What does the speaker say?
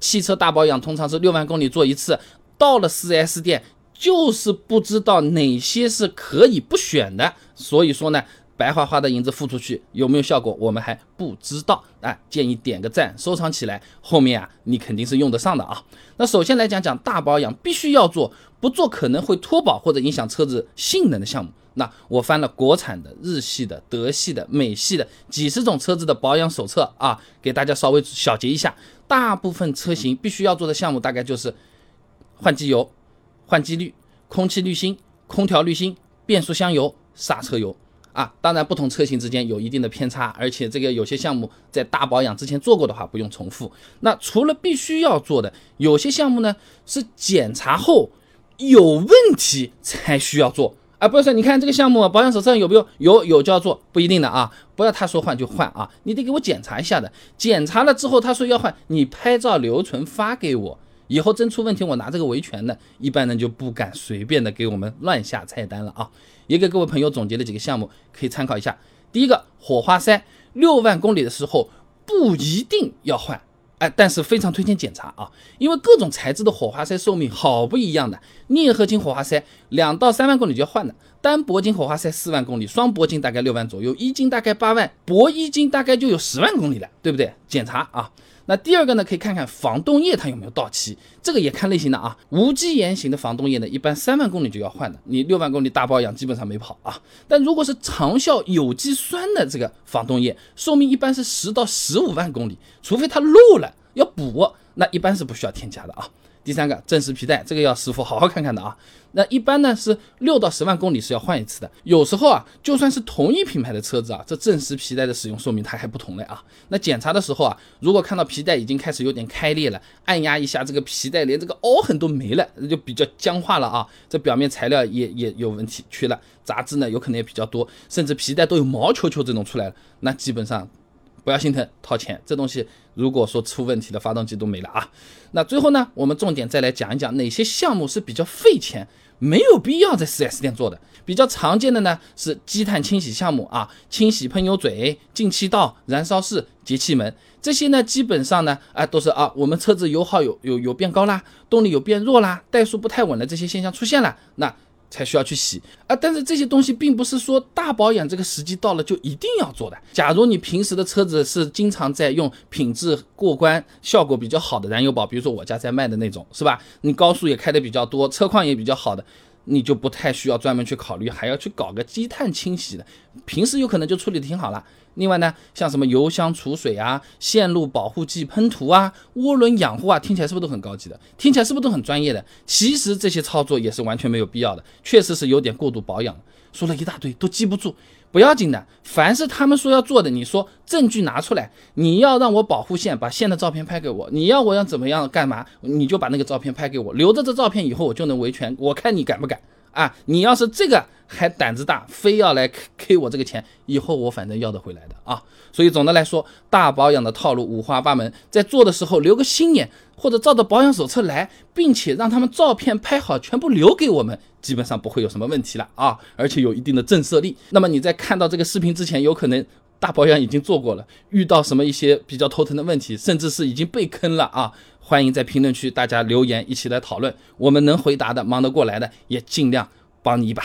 汽车大保养通常是六万公里做一次，到了 4S 店就是不知道哪些是可以不选的，所以说呢。白花花的银子付出去有没有效果，我们还不知道啊！建议点个赞，收藏起来，后面啊你肯定是用得上的啊。那首先来讲讲大保养必须要做，不做可能会脱保或者影响车子性能的项目。那我翻了国产的、日系的、德系的、美系的几十种车子的保养手册啊，给大家稍微小结一下。大部分车型必须要做的项目大概就是换机油、换机滤、空气滤芯、空调滤芯、变速箱油、刹车油。啊，当然不同车型之间有一定的偏差，而且这个有些项目在大保养之前做过的话不用重复。那除了必须要做的，有些项目呢是检查后有问题才需要做。啊，不要说你看这个项目保养手册上有没有？有有就要做，不一定的啊。不要他说换就换啊，你得给我检查一下的。检查了之后他说要换，你拍照留存发给我。以后真出问题，我拿这个维权的，一般人就不敢随便的给我们乱下菜单了啊！也给各位朋友总结了几个项目，可以参考一下。第一个，火花塞，六万公里的时候不一定要换，哎，但是非常推荐检查啊，因为各种材质的火花塞寿命好不一样的。镍合金火花塞两到三万公里就要换的，单铂金火花塞四万公里，双铂金大概六万左右，一金大概八万，铂一金大概就有十万公里了，对不对？检查啊。那第二个呢，可以看看防冻液它有没有到期，这个也看类型的啊。无机盐型的防冻液呢，一般三万公里就要换的，你六万公里大保养基本上没跑啊。但如果是长效有机酸的这个防冻液，寿命一般是十到十五万公里，除非它漏了要补，那一般是不需要添加的啊。第三个正时皮带，这个要师傅好好看看的啊。那一般呢是六到十万公里是要换一次的。有时候啊，就算是同一品牌的车子啊，这正时皮带的使用寿命它还不同嘞啊。那检查的时候啊，如果看到皮带已经开始有点开裂了，按压一下这个皮带，连这个凹痕都没了，那就比较僵化了啊。这表面材料也也有问题，缺了杂质呢，有可能也比较多，甚至皮带都有毛球球这种出来了，那基本上。不要心疼，掏钱，这东西如果说出问题的发动机都没了啊。那最后呢，我们重点再来讲一讲哪些项目是比较费钱，没有必要在 4S 店做的。比较常见的呢是积碳清洗项目啊，清洗喷油嘴、进气道、燃烧室、节气门这些呢，基本上呢，啊都是啊，我们车子油耗有有有变高啦，动力有变弱啦，怠速不太稳的这些现象出现了，那。才需要去洗啊！但是这些东西并不是说大保养这个时机到了就一定要做的。假如你平时的车子是经常在用品质过关、效果比较好的燃油宝，比如说我家在卖的那种，是吧？你高速也开的比较多，车况也比较好的。你就不太需要专门去考虑，还要去搞个积碳清洗的，平时有可能就处理的挺好了。另外呢，像什么油箱储水啊、线路保护剂喷涂啊、涡轮养护啊，听起来是不是都很高级的？听起来是不是都很专业的？其实这些操作也是完全没有必要的，确实是有点过度保养。说了一大堆都记不住，不要紧的。凡是他们说要做的，你说证据拿出来，你要让我保护线，把线的照片拍给我。你要我要怎么样干嘛，你就把那个照片拍给我，留着这照片以后我就能维权。我看你敢不敢啊？你要是这个。还胆子大，非要来 K 我这个钱，以后我反正要得回来的啊！所以总的来说，大保养的套路五花八门，在做的时候留个心眼，或者照着保养手册来，并且让他们照片拍好，全部留给我们，基本上不会有什么问题了啊！而且有一定的震慑力。那么你在看到这个视频之前，有可能大保养已经做过了，遇到什么一些比较头疼的问题，甚至是已经被坑了啊！欢迎在评论区大家留言，一起来讨论，我们能回答的，忙得过来的，也尽量帮你一把。